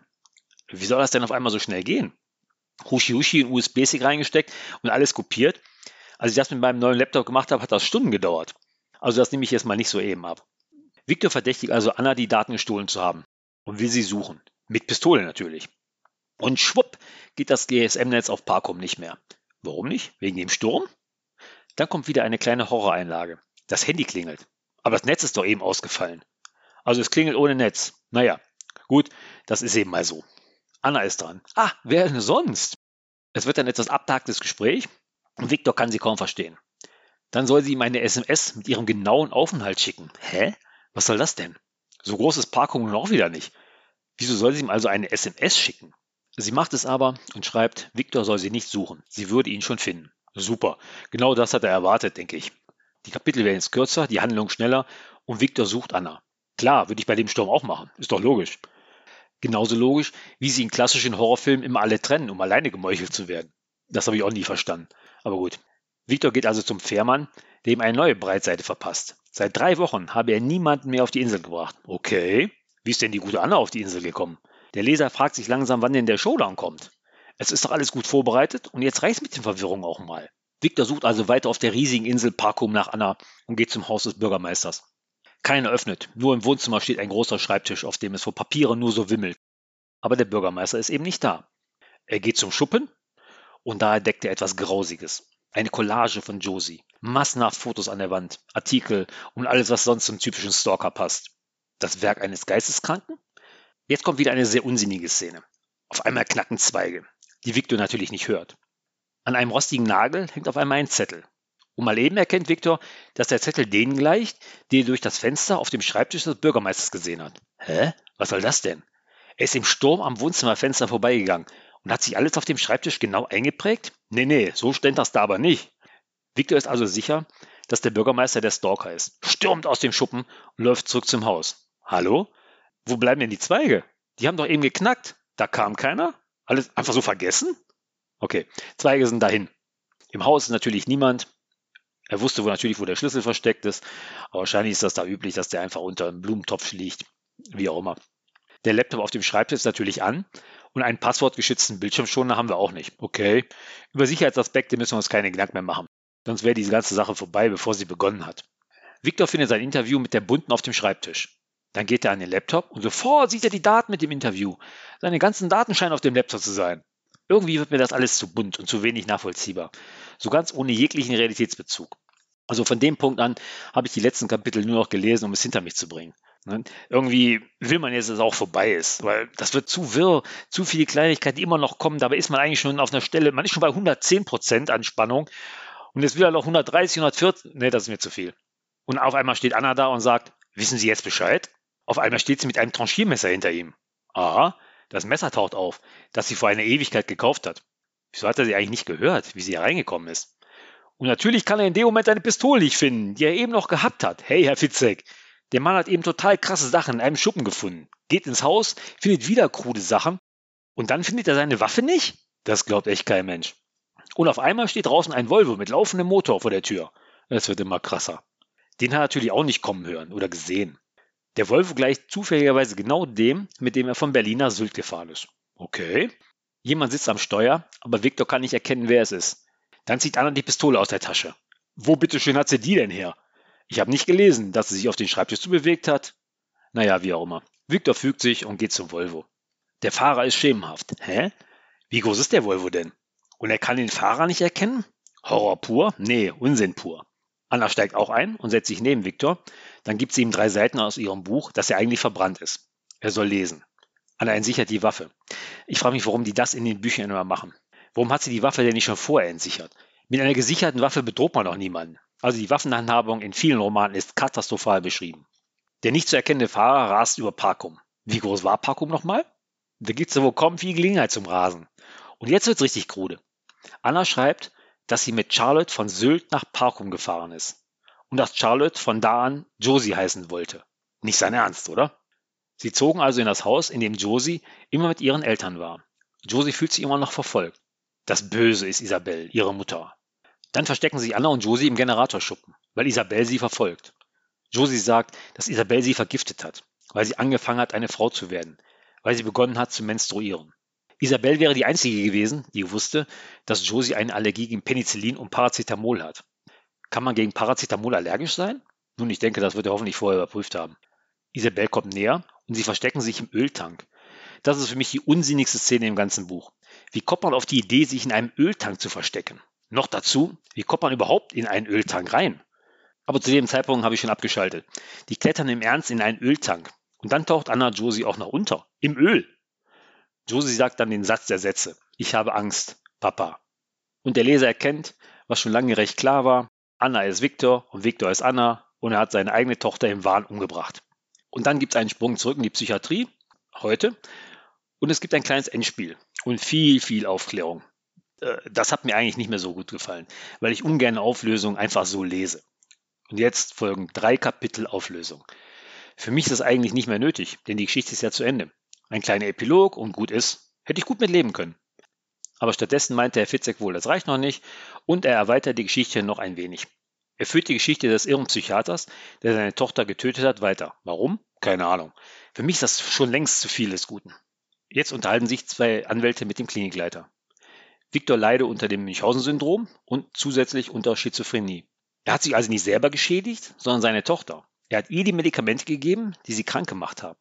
Wie soll das denn auf einmal so schnell gehen? Hushi Hushi in USB-Stick reingesteckt und alles kopiert. Als ich das mit meinem neuen Laptop gemacht habe, hat das Stunden gedauert. Also das nehme ich jetzt mal nicht so eben ab. Victor verdächtigt also Anna, die Daten gestohlen zu haben und will sie suchen. Mit Pistole natürlich. Und schwupp geht das GSM-Netz auf Parkum nicht mehr. Warum nicht? Wegen dem Sturm? Dann kommt wieder eine kleine Horroreinlage. Das Handy klingelt. Aber das Netz ist doch eben ausgefallen. Also es klingelt ohne Netz. Naja, gut, das ist eben mal so. Anna ist dran. Ah, wer denn sonst? Es wird ein etwas abtagtes Gespräch und Victor kann sie kaum verstehen. Dann soll sie ihm eine SMS mit ihrem genauen Aufenthalt schicken. Hä? Was soll das denn? So groß ist Parkung nun auch wieder nicht. Wieso soll sie ihm also eine SMS schicken? Sie macht es aber und schreibt, Victor soll sie nicht suchen. Sie würde ihn schon finden. Super. Genau das hat er erwartet, denke ich. Die Kapitel werden jetzt kürzer, die Handlung schneller und Victor sucht Anna. Klar, würde ich bei dem Sturm auch machen. Ist doch logisch. Genauso logisch, wie sie in klassischen Horrorfilmen immer alle trennen, um alleine gemeuchelt zu werden. Das habe ich auch nie verstanden. Aber gut. Victor geht also zum Fährmann, der ihm eine neue Breitseite verpasst. Seit drei Wochen habe er niemanden mehr auf die Insel gebracht. Okay. Wie ist denn die gute Anna auf die Insel gekommen? Der Leser fragt sich langsam, wann denn der Showdown kommt. Es ist doch alles gut vorbereitet und jetzt reicht mit den Verwirrungen auch mal. Victor sucht also weiter auf der riesigen Insel Parkum nach Anna und geht zum Haus des Bürgermeisters. Keiner öffnet, nur im Wohnzimmer steht ein großer Schreibtisch, auf dem es vor Papieren nur so wimmelt. Aber der Bürgermeister ist eben nicht da. Er geht zum Schuppen und da entdeckt er etwas Grausiges. Eine Collage von Josie. Massenhaft Fotos an der Wand, Artikel und alles, was sonst zum typischen Stalker passt. Das Werk eines Geisteskranken? Jetzt kommt wieder eine sehr unsinnige Szene. Auf einmal knacken Zweige, die Victor natürlich nicht hört. An einem rostigen Nagel hängt auf einmal ein Zettel. Und mal eben erkennt Viktor, dass der Zettel denen gleicht, die er durch das Fenster auf dem Schreibtisch des Bürgermeisters gesehen hat. Hä? Was soll das denn? Er ist im Sturm am Wohnzimmerfenster vorbeigegangen und hat sich alles auf dem Schreibtisch genau eingeprägt? Nee, nee, so stellt das da aber nicht. Viktor ist also sicher, dass der Bürgermeister der Stalker ist, stürmt aus dem Schuppen und läuft zurück zum Haus. Hallo? Wo bleiben denn die Zweige? Die haben doch eben geknackt. Da kam keiner? Alles einfach so vergessen? Okay, Zweige sind dahin. Im Haus ist natürlich niemand. Er wusste wo natürlich, wo der Schlüssel versteckt ist. Aber wahrscheinlich ist das da üblich, dass der einfach unter einem Blumentopf liegt. Wie auch immer. Der Laptop auf dem Schreibtisch ist natürlich an und einen passwortgeschützten Bildschirmschoner haben wir auch nicht. Okay. Über Sicherheitsaspekte müssen wir uns keine Gedanken mehr machen. Sonst wäre diese ganze Sache vorbei, bevor sie begonnen hat. Victor findet sein Interview mit der Bunten auf dem Schreibtisch. Dann geht er an den Laptop und sofort sieht er die Daten mit dem Interview. Seine ganzen Daten scheinen auf dem Laptop zu sein. Irgendwie wird mir das alles zu bunt und zu wenig nachvollziehbar. So ganz ohne jeglichen Realitätsbezug. Also von dem Punkt an habe ich die letzten Kapitel nur noch gelesen, um es hinter mich zu bringen. Ne? Irgendwie will man jetzt, dass es auch vorbei ist, weil das wird zu wirr, zu viele Kleinigkeiten, die immer noch kommen. Dabei ist man eigentlich schon auf einer Stelle, man ist schon bei 110 Prozent Anspannung und jetzt will er noch 130, 140. Nee, das ist mir zu viel. Und auf einmal steht Anna da und sagt, wissen Sie jetzt Bescheid? Auf einmal steht sie mit einem Tranchiermesser hinter ihm. Aha, das Messer taucht auf, das sie vor einer Ewigkeit gekauft hat. Wieso hat er sie eigentlich nicht gehört, wie sie hereingekommen ist? Und natürlich kann er in dem Moment eine Pistole nicht finden, die er eben noch gehabt hat. Hey, Herr Fitzek, der Mann hat eben total krasse Sachen in einem Schuppen gefunden. Geht ins Haus, findet wieder krude Sachen und dann findet er seine Waffe nicht? Das glaubt echt kein Mensch. Und auf einmal steht draußen ein Volvo mit laufendem Motor vor der Tür. Es wird immer krasser. Den hat er natürlich auch nicht kommen hören oder gesehen. Der Volvo gleicht zufälligerweise genau dem, mit dem er von Berlin nach Sylt gefahren ist. Okay. Jemand sitzt am Steuer, aber Victor kann nicht erkennen, wer es ist. Dann zieht Anna die Pistole aus der Tasche. Wo bitteschön hat sie die denn her? Ich habe nicht gelesen, dass sie sich auf den Schreibtisch zubewegt hat. Naja, wie auch immer. Victor fügt sich und geht zum Volvo. Der Fahrer ist schemenhaft. Hä? Wie groß ist der Volvo denn? Und er kann den Fahrer nicht erkennen? Horror pur? Nee, Unsinn pur. Anna steigt auch ein und setzt sich neben Victor. Dann gibt sie ihm drei Seiten aus ihrem Buch, das ja eigentlich verbrannt ist. Er soll lesen. Anna entsichert die Waffe. Ich frage mich, warum die das in den Büchern immer machen. Warum hat sie die Waffe denn nicht schon vorher entsichert? Mit einer gesicherten Waffe bedroht man doch niemanden. Also die Waffenhandhabung in vielen Romanen ist katastrophal beschrieben. Der nicht zu erkennende Fahrer rast über Parkum. Wie groß war Parkum nochmal? Da gibt es ja wohl kaum viel Gelegenheit zum Rasen. Und jetzt wird's richtig krude. Anna schreibt, dass sie mit Charlotte von Sylt nach Parkum gefahren ist und dass Charlotte von da an Josie heißen wollte. Nicht sein Ernst, oder? Sie zogen also in das Haus, in dem Josie immer mit ihren Eltern war. Josie fühlt sich immer noch verfolgt. Das Böse ist Isabelle, ihre Mutter. Dann verstecken sich Anna und Josie im Generatorschuppen, weil Isabelle sie verfolgt. Josie sagt, dass Isabelle sie vergiftet hat, weil sie angefangen hat, eine Frau zu werden, weil sie begonnen hat zu menstruieren. Isabelle wäre die einzige gewesen, die wusste, dass Josie eine Allergie gegen Penicillin und Paracetamol hat. Kann man gegen Paracetamol allergisch sein? Nun, ich denke, das wird er hoffentlich vorher überprüft haben. Isabelle kommt näher und sie verstecken sich im Öltank. Das ist für mich die unsinnigste Szene im ganzen Buch. Wie kommt man auf die Idee, sich in einem Öltank zu verstecken? Noch dazu, wie kommt man überhaupt in einen Öltank rein? Aber zu dem Zeitpunkt habe ich schon abgeschaltet. Die klettern im Ernst in einen Öltank. Und dann taucht Anna Josie auch noch unter. Im Öl. Josie sagt dann den Satz der Sätze. Ich habe Angst, Papa. Und der Leser erkennt, was schon lange recht klar war. Anna ist Victor und Victor ist Anna und er hat seine eigene Tochter im Wahn umgebracht. Und dann gibt es einen Sprung zurück in die Psychiatrie, heute, und es gibt ein kleines Endspiel und viel, viel Aufklärung. Äh, das hat mir eigentlich nicht mehr so gut gefallen, weil ich ungern Auflösung einfach so lese. Und jetzt folgen drei Kapitel Auflösung. Für mich ist das eigentlich nicht mehr nötig, denn die Geschichte ist ja zu Ende. Ein kleiner Epilog und gut ist. Hätte ich gut mit leben können. Aber stattdessen meinte Herr Fitzek wohl, das reicht noch nicht und er erweitert die Geschichte noch ein wenig. Er führt die Geschichte des irren Psychiaters, der seine Tochter getötet hat, weiter. Warum? Keine Ahnung. Für mich ist das schon längst zu viel des Guten. Jetzt unterhalten sich zwei Anwälte mit dem Klinikleiter. Viktor leide unter dem Münchhausen-Syndrom und zusätzlich unter Schizophrenie. Er hat sich also nicht selber geschädigt, sondern seine Tochter. Er hat ihr die Medikamente gegeben, die sie krank gemacht haben.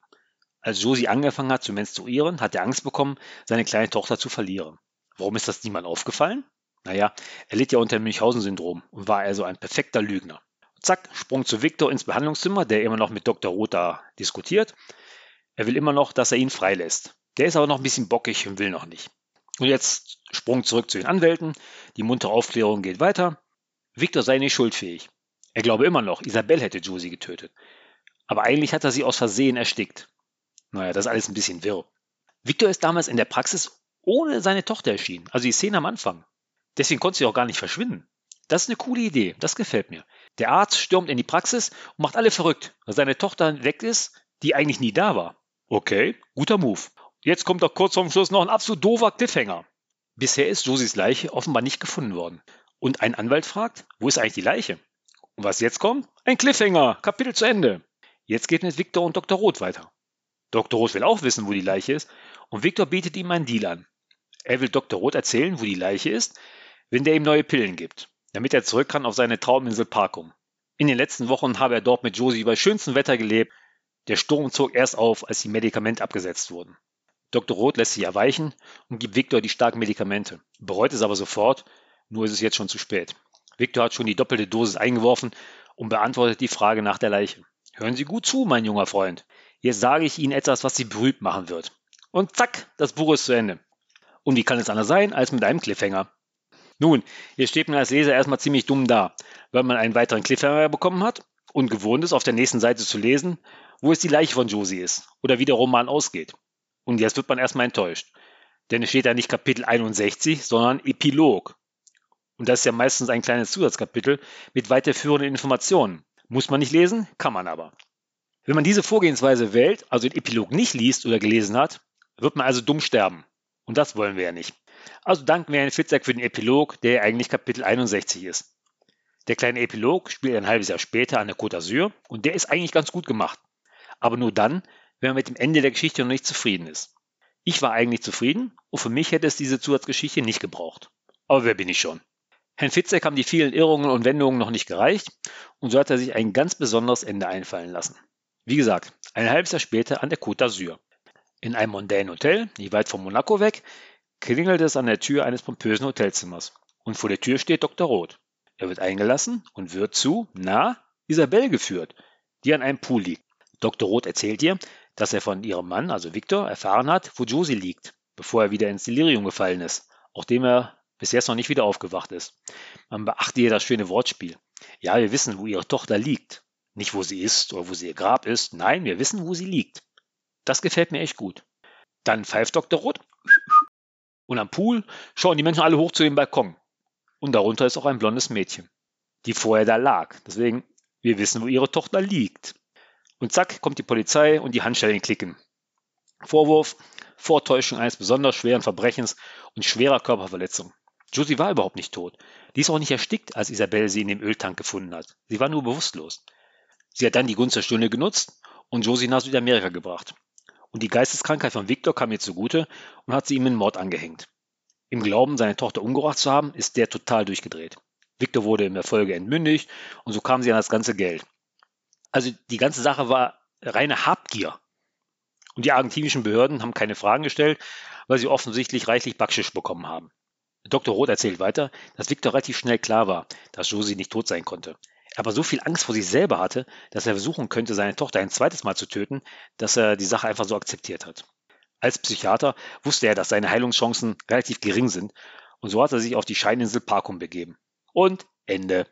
Als Josie angefangen hat zu menstruieren, hat er Angst bekommen, seine kleine Tochter zu verlieren. Warum ist das niemand aufgefallen? Naja, er litt ja unter dem Münchhausen-Syndrom und war also ein perfekter Lügner. Zack, Sprung zu Victor ins Behandlungszimmer, der immer noch mit Dr. Rotha diskutiert. Er will immer noch, dass er ihn freilässt. Der ist aber noch ein bisschen bockig und will noch nicht. Und jetzt Sprung zurück zu den Anwälten. Die muntere Aufklärung geht weiter. Victor sei nicht schuldfähig. Er glaube immer noch, Isabelle hätte Josie getötet. Aber eigentlich hat er sie aus Versehen erstickt. Naja, das ist alles ein bisschen wirr. Victor ist damals in der Praxis ohne seine Tochter erschienen. Also die Szene am Anfang. Deswegen konnte sie auch gar nicht verschwinden. Das ist eine coole Idee. Das gefällt mir. Der Arzt stürmt in die Praxis und macht alle verrückt, weil seine Tochter weg ist, die eigentlich nie da war. Okay, guter Move. Jetzt kommt doch kurz vorm Schluss noch ein absolut doofer Cliffhanger. Bisher ist Josies Leiche offenbar nicht gefunden worden. Und ein Anwalt fragt, wo ist eigentlich die Leiche? Und was jetzt kommt? Ein Cliffhanger. Kapitel zu Ende. Jetzt geht mit Victor und Dr. Roth weiter. Dr. Roth will auch wissen, wo die Leiche ist, und Victor bietet ihm einen Deal an. Er will Dr. Roth erzählen, wo die Leiche ist, wenn der ihm neue Pillen gibt, damit er zurück kann auf seine Trauminsel Parkum. In den letzten Wochen habe er dort mit Josie bei schönstem Wetter gelebt. Der Sturm zog erst auf, als die Medikamente abgesetzt wurden. Dr. Roth lässt sich erweichen und gibt Victor die starken Medikamente, bereut es aber sofort, nur ist es jetzt schon zu spät. Victor hat schon die doppelte Dosis eingeworfen und beantwortet die Frage nach der Leiche. Hören Sie gut zu, mein junger Freund. Jetzt sage ich Ihnen etwas, was Sie berühmt machen wird. Und zack, das Buch ist zu Ende. Und wie kann es anders sein als mit einem Cliffhanger? Nun, hier steht man als Leser erstmal ziemlich dumm da, weil man einen weiteren Cliffhanger bekommen hat und gewohnt ist, auf der nächsten Seite zu lesen, wo es die Leiche von Josie ist oder wie der Roman ausgeht. Und jetzt wird man erstmal enttäuscht. Denn es steht da nicht Kapitel 61, sondern Epilog. Und das ist ja meistens ein kleines Zusatzkapitel mit weiterführenden Informationen. Muss man nicht lesen, kann man aber. Wenn man diese Vorgehensweise wählt, also den Epilog nicht liest oder gelesen hat, wird man also dumm sterben. Und das wollen wir ja nicht. Also danken wir Herrn Fitzek für den Epilog, der eigentlich Kapitel 61 ist. Der kleine Epilog spielt ein halbes Jahr später an der Côte d'Azur und der ist eigentlich ganz gut gemacht. Aber nur dann, wenn man mit dem Ende der Geschichte noch nicht zufrieden ist. Ich war eigentlich zufrieden und für mich hätte es diese Zusatzgeschichte nicht gebraucht. Aber wer bin ich schon? Herrn Fitzek haben die vielen Irrungen und Wendungen noch nicht gereicht und so hat er sich ein ganz besonderes Ende einfallen lassen. Wie gesagt, ein halbes Jahr später an der Côte d'Azur. In einem mondänen Hotel, nicht weit von Monaco weg, klingelt es an der Tür eines pompösen Hotelzimmers. Und vor der Tür steht Dr. Roth. Er wird eingelassen und wird zu, na, Isabelle geführt, die an einem Pool liegt. Dr. Roth erzählt ihr, dass er von ihrem Mann, also Victor, erfahren hat, wo Josie liegt, bevor er wieder ins Delirium gefallen ist, auch dem er bis jetzt noch nicht wieder aufgewacht ist. Man beachte hier das schöne Wortspiel. Ja, wir wissen, wo ihre Tochter liegt. Nicht, wo sie ist oder wo sie ihr Grab ist. Nein, wir wissen, wo sie liegt. Das gefällt mir echt gut. Dann pfeift Dr. Roth. Und am Pool schauen die Menschen alle hoch zu dem Balkon. Und darunter ist auch ein blondes Mädchen, die vorher da lag. Deswegen, wir wissen, wo ihre Tochter liegt. Und zack, kommt die Polizei und die Handschellen klicken. Vorwurf, Vortäuschung eines besonders schweren Verbrechens und schwerer Körperverletzung. Josie war überhaupt nicht tot. Die ist auch nicht erstickt, als Isabelle sie in dem Öltank gefunden hat. Sie war nur bewusstlos. Sie hat dann die Gunst der Stunde genutzt und Josie nach Südamerika gebracht. Und die Geisteskrankheit von Victor kam ihr zugute und hat sie ihm in Mord angehängt. Im Glauben, seine Tochter umgebracht zu haben, ist der total durchgedreht. Victor wurde in der Folge entmündigt und so kam sie an das ganze Geld. Also die ganze Sache war reine Habgier. Und die argentinischen Behörden haben keine Fragen gestellt, weil sie offensichtlich reichlich Backschisch bekommen haben. Dr. Roth erzählt weiter, dass Victor relativ schnell klar war, dass Josie nicht tot sein konnte. Er aber so viel Angst vor sich selber hatte, dass er versuchen könnte, seine Tochter ein zweites Mal zu töten, dass er die Sache einfach so akzeptiert hat. Als Psychiater wusste er, dass seine Heilungschancen relativ gering sind und so hat er sich auf die Scheininsel Parkum begeben. Und Ende.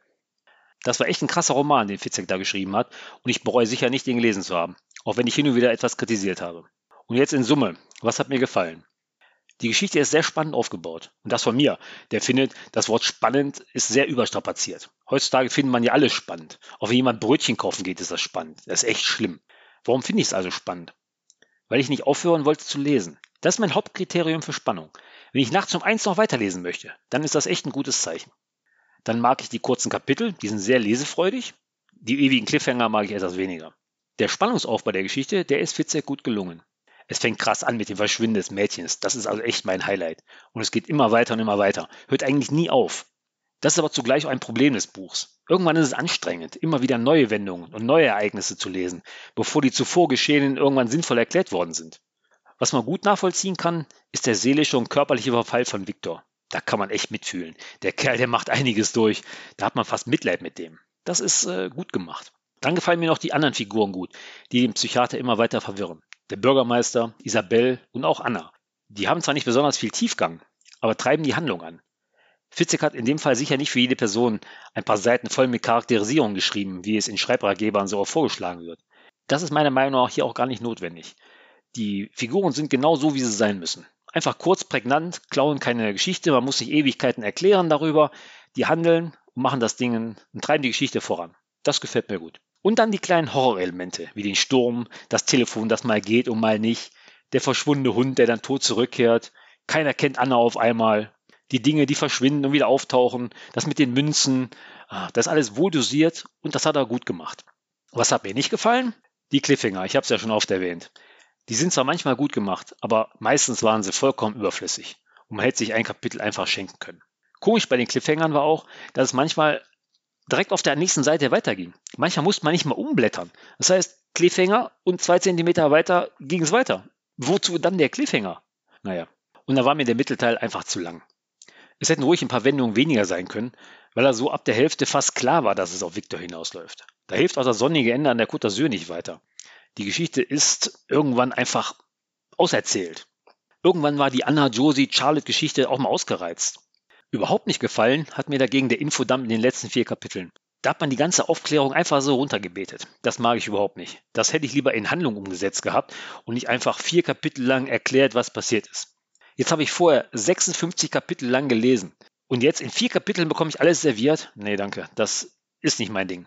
Das war echt ein krasser Roman, den Fitzek da geschrieben hat und ich bereue sicher nicht, den gelesen zu haben, auch wenn ich hin und wieder etwas kritisiert habe. Und jetzt in Summe, was hat mir gefallen? Die Geschichte ist sehr spannend aufgebaut. Und das von mir, der findet, das Wort spannend ist sehr überstrapaziert. Heutzutage findet man ja alles spannend. Auch wenn jemand Brötchen kaufen geht, ist das spannend. Das ist echt schlimm. Warum finde ich es also spannend? Weil ich nicht aufhören wollte zu lesen. Das ist mein Hauptkriterium für Spannung. Wenn ich nachts um eins noch weiterlesen möchte, dann ist das echt ein gutes Zeichen. Dann mag ich die kurzen Kapitel, die sind sehr lesefreudig. Die ewigen Cliffhanger mag ich etwas weniger. Der Spannungsaufbau der Geschichte, der ist Fitzek gut gelungen. Es fängt krass an mit dem Verschwinden des Mädchens. Das ist also echt mein Highlight. Und es geht immer weiter und immer weiter. Hört eigentlich nie auf. Das ist aber zugleich auch ein Problem des Buchs. Irgendwann ist es anstrengend, immer wieder neue Wendungen und neue Ereignisse zu lesen, bevor die zuvor geschehenen irgendwann sinnvoll erklärt worden sind. Was man gut nachvollziehen kann, ist der seelische und körperliche Verfall von Viktor. Da kann man echt mitfühlen. Der Kerl, der macht einiges durch. Da hat man fast Mitleid mit dem. Das ist äh, gut gemacht. Dann gefallen mir noch die anderen Figuren gut, die den Psychiater immer weiter verwirren der Bürgermeister, Isabel und auch Anna. Die haben zwar nicht besonders viel Tiefgang, aber treiben die Handlung an. Fitzek hat in dem Fall sicher nicht für jede Person ein paar Seiten voll mit Charakterisierung geschrieben, wie es in Schreibratgebern so vorgeschlagen wird. Das ist meiner Meinung nach hier auch gar nicht notwendig. Die Figuren sind genau so, wie sie sein müssen. Einfach kurz, prägnant, klauen keine Geschichte, man muss sich Ewigkeiten erklären darüber. Die handeln und machen das Ding und treiben die Geschichte voran. Das gefällt mir gut. Und dann die kleinen Horrorelemente, wie den Sturm, das Telefon, das mal geht und mal nicht, der verschwundene Hund, der dann tot zurückkehrt. Keiner kennt Anna auf einmal. Die Dinge, die verschwinden und wieder auftauchen. Das mit den Münzen. Ah, das alles wohl dosiert und das hat er gut gemacht. Was hat mir nicht gefallen? Die Cliffhanger. Ich habe es ja schon oft erwähnt. Die sind zwar manchmal gut gemacht, aber meistens waren sie vollkommen überflüssig. Und man hätte sich ein Kapitel einfach schenken können. Komisch bei den Cliffhangern war auch, dass es manchmal direkt auf der nächsten Seite weiterging. Manchmal musste man nicht mal umblättern. Das heißt, Cliffhanger und zwei Zentimeter weiter ging es weiter. Wozu dann der Cliffhanger? Naja, und da war mir der Mittelteil einfach zu lang. Es hätten ruhig ein paar Wendungen weniger sein können, weil er so ab der Hälfte fast klar war, dass es auf Victor hinausläuft. Da hilft auch das sonnige Ende an der Côte d'Azur nicht weiter. Die Geschichte ist irgendwann einfach auserzählt. Irgendwann war die Anna, Josie, Charlotte-Geschichte auch mal ausgereizt. Überhaupt nicht gefallen hat mir dagegen der Infodump in den letzten vier Kapiteln. Da hat man die ganze Aufklärung einfach so runtergebetet. Das mag ich überhaupt nicht. Das hätte ich lieber in Handlung umgesetzt gehabt und nicht einfach vier Kapitel lang erklärt, was passiert ist. Jetzt habe ich vorher 56 Kapitel lang gelesen. Und jetzt in vier Kapiteln bekomme ich alles serviert? Nee, danke. Das ist nicht mein Ding.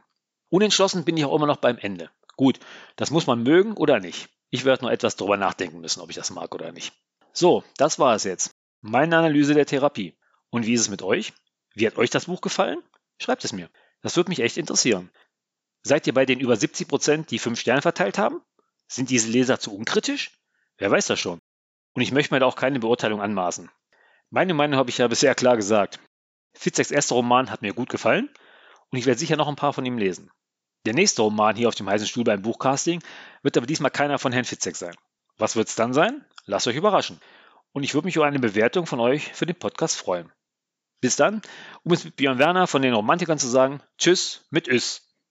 Unentschlossen bin ich auch immer noch beim Ende. Gut, das muss man mögen oder nicht. Ich werde nur etwas darüber nachdenken müssen, ob ich das mag oder nicht. So, das war es jetzt. Meine Analyse der Therapie. Und wie ist es mit euch? Wie hat euch das Buch gefallen? Schreibt es mir. Das würde mich echt interessieren. Seid ihr bei den über 70 Prozent, die fünf Sterne verteilt haben? Sind diese Leser zu unkritisch? Wer weiß das schon. Und ich möchte mir da auch keine Beurteilung anmaßen. Meine Meinung habe ich ja bisher klar gesagt. Fitzeks erster Roman hat mir gut gefallen und ich werde sicher noch ein paar von ihm lesen. Der nächste Roman hier auf dem heißen Stuhl beim Buchcasting wird aber diesmal keiner von Herrn Fitzek sein. Was wird es dann sein? Lasst euch überraschen. Und ich würde mich über eine Bewertung von euch für den Podcast freuen. Bis dann, um es mit Björn Werner von den Romantikern zu sagen, tschüss mit Üss.